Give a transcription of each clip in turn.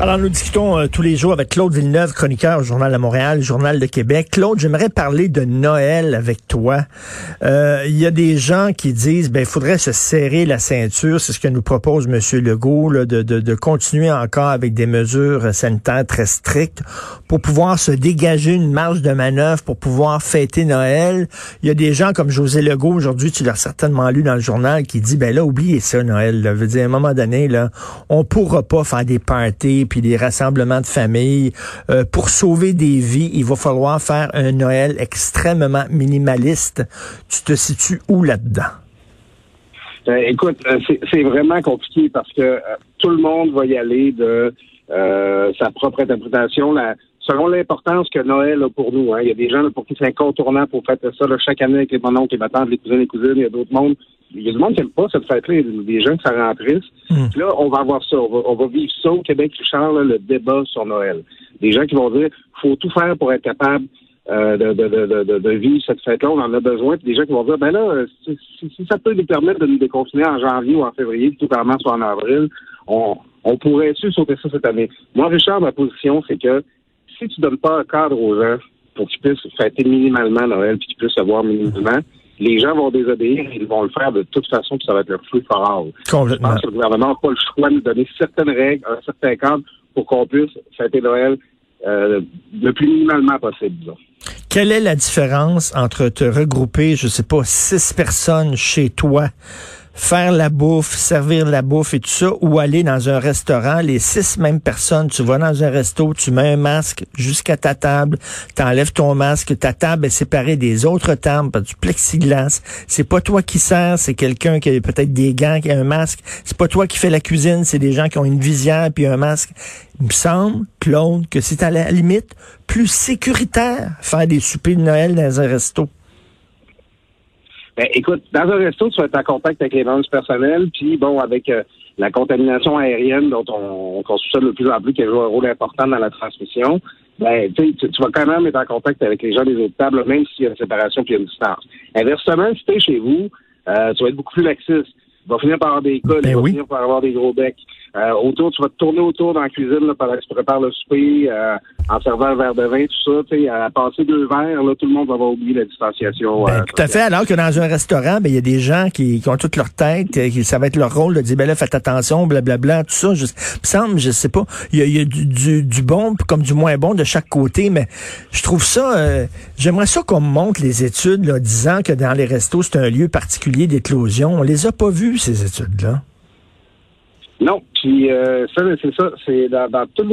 Alors, nous discutons euh, tous les jours avec Claude Villeneuve, chroniqueur au Journal de Montréal, Journal de Québec. Claude, j'aimerais parler de Noël avec toi. Euh, Il y a des gens qui disent, ben, il faudrait se serrer la ceinture. C'est ce que nous propose M. Legault, là, de, de, de continuer encore avec des mesures sanitaires très strictes pour pouvoir se dégager une marge de manœuvre, pour pouvoir fêter Noël. Il y a des gens comme José Legault, aujourd'hui, tu l'as certainement lu dans le journal, qui dit, ben là, oubliez ça, Noël. Là. Je veux dire, à un moment donné, là, on pourra pas faire des parties puis des rassemblements de famille. Euh, pour sauver des vies, il va falloir faire un Noël extrêmement minimaliste. Tu te situes où là-dedans? Euh, écoute, euh, c'est- vraiment compliqué parce que euh, tout le monde va y aller de sa propre interprétation. Selon l'importance que Noël a pour nous. Hein. Il y a des gens pour qui c'est incontournable pour fêter ça chaque année avec les bon oncles, les battants, les cousines, les cousines. Il y a d'autres mondes. Il y a du monde qui n'aime pas cette fête-là. Il y a des gens que ça rend triste. Hmm. Puis là, on va avoir ça. On va, on va vivre ça au Québec, Richard, là, le débat sur Noël. Des gens qui vont dire faut tout faire pour être capable euh, de, de, de, de, de vivre cette fête-là, on en a besoin. Puis des gens qui vont dire, ben là, si, si- si ça peut nous permettre de nous déconfiner en janvier ou en février, tout vraiment soit en avril, on, on pourrait su sauter ça cette année. Moi, Richard, ma position, c'est que si tu donnes pas un cadre aux gens pour qu'ils puissent fêter minimalement Noël puis qu'ils puissent se voir minimalement, les gens vont désobéir et ils vont le faire de toute façon, puis ça va être leur free for all. Je Complètement. pense que le gouvernement n'a pas le choix de nous donner certaines règles, un certain cadre pour qu'on puisse fêter Noël euh, le plus minimalement possible. disons. Quelle est la différence entre te regrouper, je sais pas, six personnes chez toi, faire la bouffe, servir la bouffe et tout ça, ou aller dans un restaurant, les six mêmes personnes, tu vas dans un resto, tu mets un masque jusqu'à ta table, t'enlèves ton masque, ta table est séparée des autres tables du plexiglas. C'est pas toi qui sers, c'est quelqu'un qui a peut-être des gants, qui a un masque. C'est pas toi qui fais la cuisine, c'est des gens qui ont une visière puis un masque. Il me semble, Claude, que c'est à la limite plus sécuritaire faire des soupers de Noël dans un resto. Ben, écoute, dans un resto, tu vas être en contact avec les membres du personnel, puis bon, avec euh, la contamination aérienne dont on, on soupçonne de plus en plus qu'elle joue un rôle important dans la transmission, ben, tu, tu vas quand même être en contact avec les gens des autres tables, même s'il y a une séparation puis il y a une distance. Inversement, si tu es chez vous, euh, tu vas être beaucoup plus laxiste. Tu vas finir par avoir des cols, Ben tu vas oui. finir par avoir des gros becs. Euh, autour, tu vas te tourner autour dans la cuisine là, pendant que tu prépares le souper, euh, en servant un verre de vin, tout ça. Tu sais, à passer deux verres, là, tout le monde va avoir oublié la distanciation. Ben, euh, tout à fait. Alors que dans un restaurant, ben, il y a des gens qui, qui ont toute leur tête, euh, qui, ça va être leur rôle de dire, ben là, faites attention, blablabla, tout ça. Je, il me semble, je sais pas, il y a, y a du, du, du bon comme du moins bon de chaque côté, mais je trouve ça, euh, j'aimerais ça qu'on montre les études, là, disant que dans les restos, c'est un lieu particulier d'éclosion. On les a pas vues, ces études-là. Non, puis euh, ça, c'est ça, c'est dans, dans tout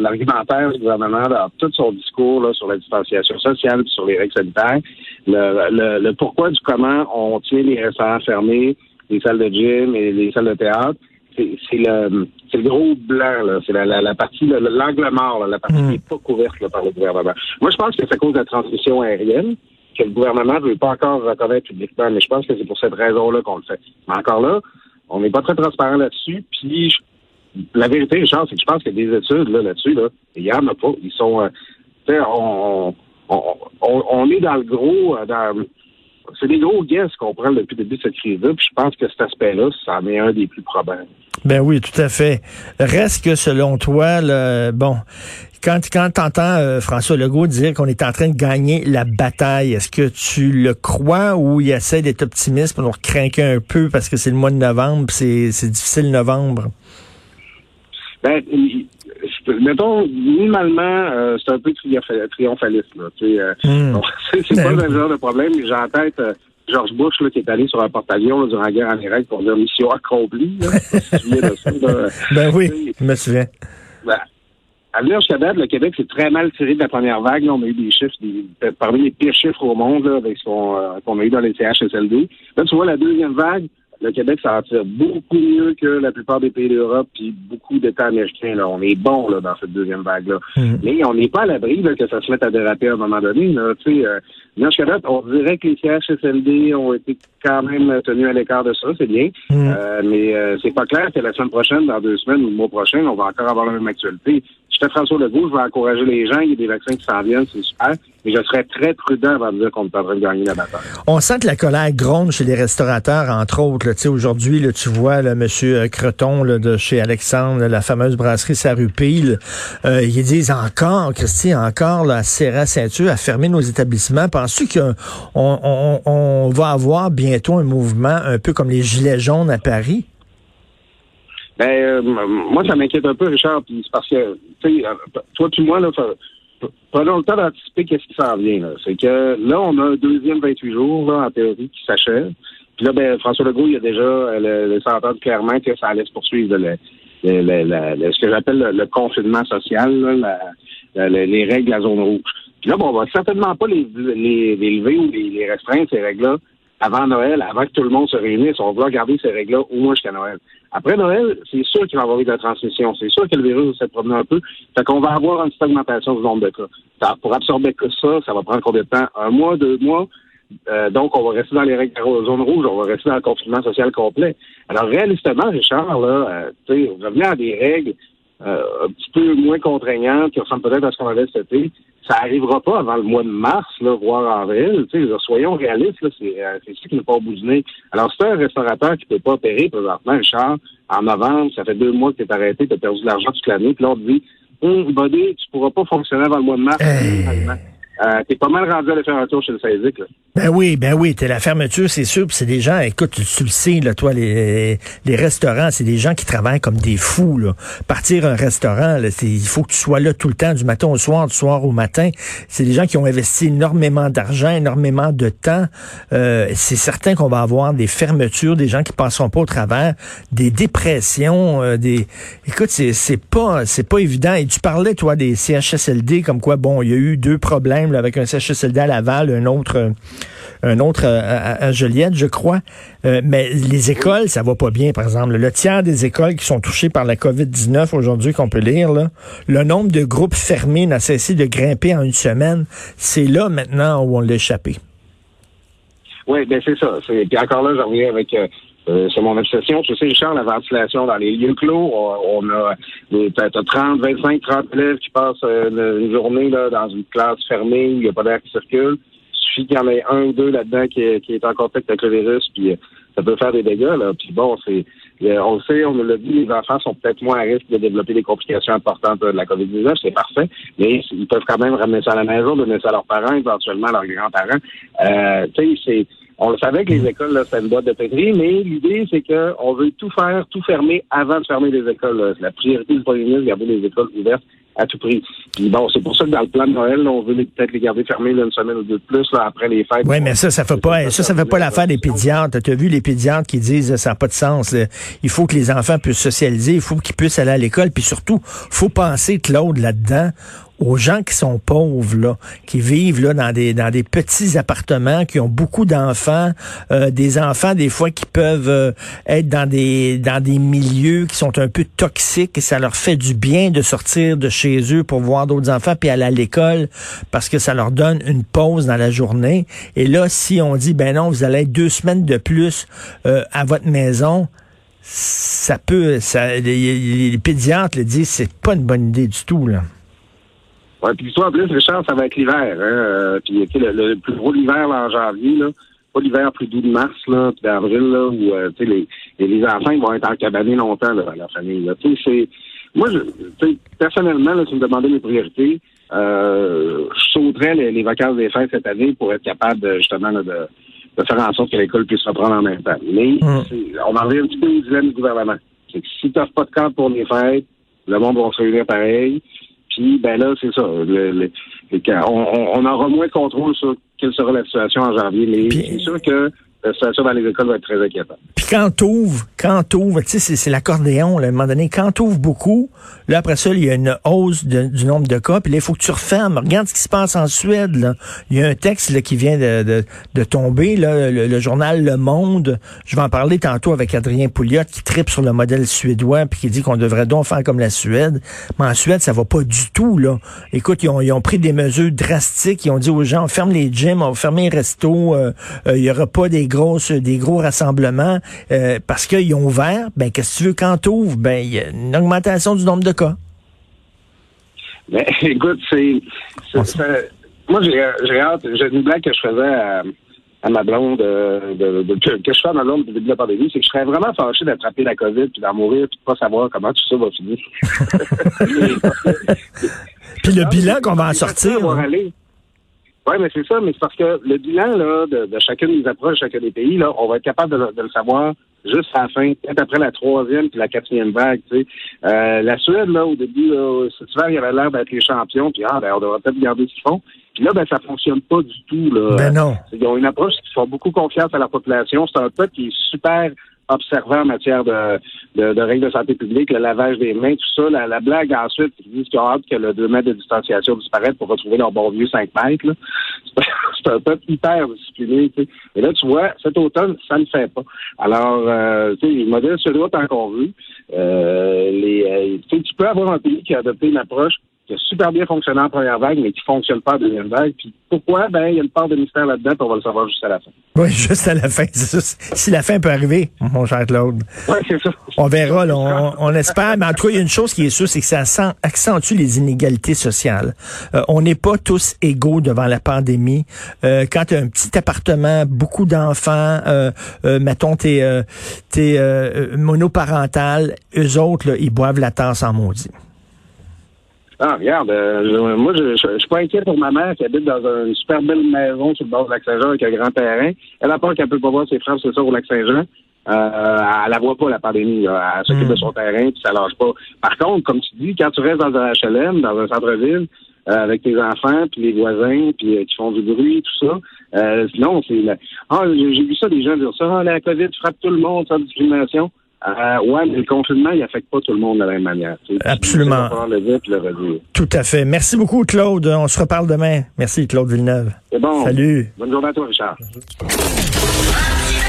l'argumentaire du gouvernement, dans tout son discours là, sur la distanciation sociale, puis sur les règles sanitaires, le, le, le pourquoi du comment on tient les restaurants fermés, les salles de gym et les salles de théâtre, c'est le, c'est le gros blanc, là. c'est la, la, la partie, le- l'angle mort, là, la partie Mm. qui n'est pas couverte là, par le gouvernement. Moi, je pense que c'est à cause de la transmission aérienne que le gouvernement ne veut pas encore reconnaître publiquement, mais je pense que c'est pour cette raison-là qu'on le fait. Mais encore là, on n'est pas très transparent là-dessus. Puis la vérité, Richard, c'est que je pense qu'il y a des études là, là-dessus. Là, il y en a pas. Ils sont. euh, on, on, on, est dans le gros. euh, c'est des gros guesses qu'on prend depuis le début de cette crise-là. Puis je pense que cet aspect-là, ça en est un des plus probables. Ben oui, tout à fait. Reste que selon toi, là, bon, quand, quand tu entends François Legault dire qu'on est en train de gagner la bataille, est-ce que tu le crois ou il essaie d'être optimiste pour nous craquer un peu parce que c'est le mois de novembre, c'est c'est difficile novembre? Ben, mettons, minimalement, euh, c'est un peu triompha- triomphaliste. Euh, Hmm. c'est pas Ben le genre de problème. J'ai en tête euh, George Bush là, qui est allé sur un porte-avions durant la guerre en Irak pour dire mission accomplie. Là. De ça. Ben oui, je me souviens. Ben, à venir jusqu'à date, le Québec s'est très mal tiré de la première vague. on a eu des chiffres, des, parmi les pires chiffres au monde avec ce qu'on a eu dans les CHSLD. Là, tu vois, la deuxième vague, le Québec s'en tire beaucoup mieux que la plupart des pays d'Europe puis beaucoup d'États américains. Là. On est bon là, dans cette deuxième vague-là. Mm. Mais on n'est pas à l'abri que ça se mette à déraper à un moment donné. Là. Tu sais, euh, on dirait que les CHSLD ont été quand même tenus à l'écart de ça, c'est bien. Mm. Euh, mais euh, c'est pas clair que la semaine prochaine, dans deux semaines ou le mois prochain, on va encore avoir la même actualité. Je fais François Legault, je vais encourager les gens. Il y a des vaccins qui s'en viennent, c'est super. Mais je serais très prudent avant de dire qu'on est en train de gagner la bataille. On sent que la colère gronde chez les restaurateurs, entre autres. Aujourd'hui, tu vois là, M. Creton là, de chez Alexandre, la fameuse brasserie Sarupil, euh, ils disent encore, Christy, encore la ceinture, à fermer nos établissements. Penses-tu qu'on on, on va avoir bientôt un mouvement un peu comme les Gilets jaunes à Paris? Ben, euh, moi, ça m'inquiète un peu, Richard, puis c'est parce que, tu sais, euh, toi tu moi, là, prenons le temps d'anticiper qu'est-ce qui s'en vient. C'est que là, on a un deuxième 28 jours, là, en théorie, qui s'achève. Puis là, ben, François Legault, il a déjà euh, le, le clairement que ça allait se poursuivre le, le, ce que j'appelle le, confinement social, là, les règles la zone rouge. Puis là, bon, on va certainement pas les, les, les lever ou les restreindre, ces règles-là, avant Noël, avant que tout le monde se réunisse. On va garder ces règles-là au moins jusqu'à Noël. Après Noël, c'est sûr qu'il va y avoir de la transmission. C'est sûr que le virus va se promener un peu. Fait qu'on va avoir une augmentation du nombre de cas. pour absorber ça, ça va prendre combien de temps? Un mois, deux mois? Euh, donc, on va rester dans les règles de zone rouge, on va rester dans le confinement social complet. Alors, réalistement, Richard, là, euh, revenir à des règles euh, un petit peu moins contraignantes, qui ressemblent peut-être à ce qu'on avait cet été, ça arrivera pas avant le mois de mars, là, voire avril. Tu sais, soyons réalistes, là, c'est, euh, c'est ça qui n'est pas au bout du nez. Alors, c'est un restaurateur qui ne peut pas opérer présentement, Richard, en novembre, ça fait deux mois que tu es arrêté, tu as perdu de l'argent toute l'année, puis là, on te dit, hum, buddy, tu pourras pas fonctionner avant le mois de mars. Euh, t'es pas mal rendu à fermeture chez le. Là. Ben oui, ben oui, t'es la fermeture, c'est sûr. c'est des gens, écoute, tu, le sais, là, toi, les, les restaurants, c'est des gens qui travaillent comme des fous. Là. Partir un restaurant, là, il faut que tu sois là tout le temps, du matin au soir, du soir au matin. C'est des gens qui ont investi énormément d'argent, énormément de temps. Euh, c'est certain qu'on va avoir des fermetures, des gens qui passeront pas au travers, des dépressions, euh, des. Écoute, c'est, c'est pas, c'est pas évident. Et tu parlais, toi, des CHSLD, comme quoi, bon, il y a eu deux problèmes avec un CHSLD à Laval, un autre euh, un autre euh, à, Joliette, je crois. Euh, mais les écoles, ça va pas bien, par exemple. Le tiers des écoles qui sont touchées par la COVID-19 aujourd'hui, qu'on peut lire, là, le nombre de groupes fermés n'a cessé de grimper en une semaine. C'est là maintenant où on l'a échappé. Oui, ben c'est ça. Puis encore là, j'en reviens avec c'est mon obsession. Tu sais, Richard, la ventilation dans les lieux clos, on, a t'as 30, 25, 30 élèves qui passent euh, une, journée là, dans une classe fermée où il n'y a pas d'air qui circule. Il suffit qu'il y en ait un ou deux là-dedans qui, est en contact avec le virus, puis euh, ça peut faire des dégâts. Là. Puis bon, c'est on le sait, on l'a dit, les enfants sont peut-être moins à risque de développer des complications importantes de la COVID-19, c'est parfait, mais ils peuvent quand même ramener ça à la maison, donner ça à leurs parents, éventuellement à leurs grands-parents. Euh, tu sais, c'est on le savait que les écoles, là, c'était une boîte de pétri, mais l'idée, c'est qu'on veut tout faire, tout fermer avant de fermer les écoles. La priorité du premier ministre, garder les écoles ouvertes à tout prix. Puis bon, c'est pour ça que dans le plan de Noël, on veut peut-être les garder fermés une semaine ou deux de plus là, après les fêtes. Oui, mais ça, ça fait pas ça, ça fait pas l'affaire des pédiatres. Tu as vu les pédiatres qui disent ça n'a pas de sens. Il faut que les enfants puissent socialiser, il faut qu'ils puissent aller à l'école, puis surtout, faut penser Claude là-dedans aux gens qui sont pauvres, là, qui vivent là dans des dans des petits appartements, qui ont beaucoup d'enfants, euh, des enfants des fois qui peuvent euh, être dans des dans des milieux qui sont un peu toxiques et ça leur fait du bien de sortir de chez eux pour voir d'autres enfants puis aller à l'école parce que ça leur donne une pause dans la journée. Et là, si on dit ben non, vous allez être deux semaines de plus euh, à votre maison, ça peut, ça, les, les pédiatres le disent, c'est pas une bonne idée du tout là. Ouais, puis toi, en plus, Richard, ça va être l'hiver. Hein? Euh, puis le, le, plus gros l'hiver en janvier, là. Pas l'hiver plus doux de mars, là, puis d'avril, là, où euh, les, les enfants vont être encabanés longtemps là, à la famille. Là. C'est, moi, je, personnellement, là, si me demandais mes priorités, euh, je sauterais les, vacances des fêtes cette année pour être capable de, justement de, de faire en sorte que l'école puisse reprendre en même temps. Mais mm. on en revient un petit peu au dilemme du gouvernement. C'est que si tu pas de cadre pour les fêtes, le monde va se réunir pareil. Puis, ben là, c'est ça. on, aura moins de contrôle sur quelle sera la situation en janvier. Mais c'est sûr que la situation dans les va être très inquiétante. Puis quand t'ouvres, quand t'ouvres, tu sais, c'est l'accordéon, à un moment donné, quand t'ouvres beaucoup, là, après ça, il y a une hausse du nombre de cas, puis là, il faut que tu refermes. Regarde ce qui se passe en Suède, là. Il y a un texte là, qui vient de, de, de tomber, là, le, journal Le Monde. Je vais en parler tantôt avec Adrien Pouliot, qui tripe sur le modèle suédois, puis qui dit qu'on devrait donc faire comme la Suède. Mais en Suède, ça va pas du tout, là. Écoute, ils ont, ils ont pris des mesures drastiques. Ils ont dit aux gens, ferme les gyms, on va fermer les restos, euh, euh, il y aura pas des grosses, des gros rassemblements, euh, parce qu'ils ont ouvert. Ben, qu'est-ce que tu veux quand t'ouvres? Ben, il y a une augmentation du nombre de cas. Ben, écoute, c'est, moi, j'ai hâte. J'ai une blague que je faisais à, à ma blonde, de, de, que, je fais à ma blonde depuis le début de la pandémie, c'est que je serais vraiment fâché d'attraper la COVID puis d'en mourir puis de pas savoir comment tout ça va finir. puis le bilan qu'on va en sortir. Oui, mais c'est ça, mais c'est parce que le bilan là, de, de chacune des approches, chacun des pays, là, on va être capable de, le savoir juste à la fin, peut-être après la troisième puis la quatrième vague. Tu sais. Euh, la Suède, là, au début, là, cet hiver, il avait l'air d'être les champions, puis ah, ben, on devrait peut-être garder ce qu'ils font. Puis là, ben, ça fonctionne pas du tout. Là. Ben non. Ils ont une approche qui font beaucoup confiance à la population. C'est un peuple qui est super observant en matière de, de, règles de santé publique, le lavage des mains, tout ça. La, blague ensuite, ils disent qu'ils ont hâte que le 2 mètres de distanciation disparaisse pour retrouver leur bon vieux 5 mètres. C'est un peuple hyper discipliné. Et là, tu vois, cet automne, ça ne fait pas. Alors, euh, tu sais, les modèles suédois, tant qu'on veut. Euh, les, euh, tu peux avoir un pays qui a adopté une approche qui a super bien fonctionné en première vague, mais qui ne fonctionne pas en deuxième vague. Puis pourquoi? Ben, il y a une part de mystère là-dedans, on va le savoir juste à la fin. Oui, juste à la fin. Si la fin peut arriver, mon cher Claude. Oui, c'est ça. On verra, là, on, espère. Mais en tout cas, il y a une chose qui est sûre, c'est que ça accentue les inégalités sociales. Euh, on n'est pas tous égaux devant la pandémie. Euh, quand tu as un petit appartement, beaucoup d'enfants, euh, euh mettons, t'es es, monoparental, eux autres, là, ils boivent la tasse en maudit. Ah, regarde, euh, moi, je, je, suis pas inquiet pour ma mère qui habite dans une super belle maison sur le bord du lac Saint-Jean avec un grand terrain. Elle a peur qu'elle peut pas voir ses frères, c'est ça, au lac Saint-Jean. Euh, elle la voit pas, la pandémie. Elle s'occupe de hmm. son terrain, puis ça lâche pas. Par contre, comme tu dis, quand tu restes dans un HLM, dans un centre-ville, euh, avec tes enfants, puis les voisins, puis euh, qui font du bruit, tout ça. Euh, non, c'est... Ah, j'ai vu ça, des gens dire ça, ah, la COVID frappe tout le monde, sans discrimination. Euh, ouais, mais le confinement, il affecte pas tout le monde de la même manière. Absolument. tout à fait. Merci beaucoup, Claude. On se reparle demain. Merci, Claude Villeneuve. C'est bon. Salut. Bonne journée à toi, Richard.